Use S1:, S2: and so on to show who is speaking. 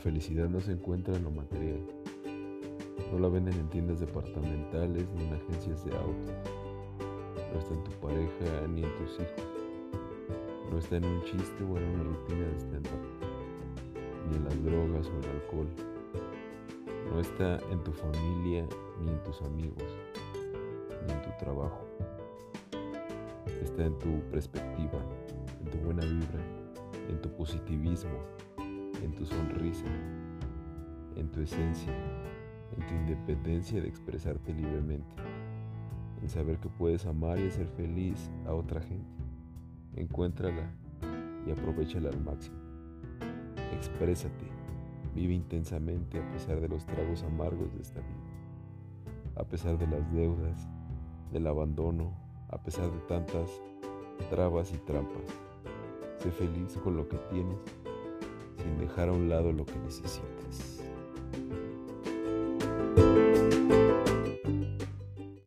S1: felicidad no se encuentra en lo material. No la venden en tiendas departamentales ni en agencias de autos. No está en tu pareja ni en tus hijos. No está en un chiste o en una rutina de stand-up. Ni en las drogas o el alcohol. No está en tu familia ni en tus amigos. Ni en tu trabajo. Está en tu perspectiva, en tu buena vibra, en tu positivismo, en tu sonrisa, en tu esencia, en tu independencia de expresarte libremente, en saber que puedes amar y hacer feliz a otra gente. Encuéntrala y aprovechala al máximo. Exprésate, vive intensamente a pesar de los tragos amargos de esta vida, a pesar de las deudas, del abandono, a pesar de tantas trabas y trampas. Sé feliz con lo que tienes sin dejar a un lado lo que necesitas.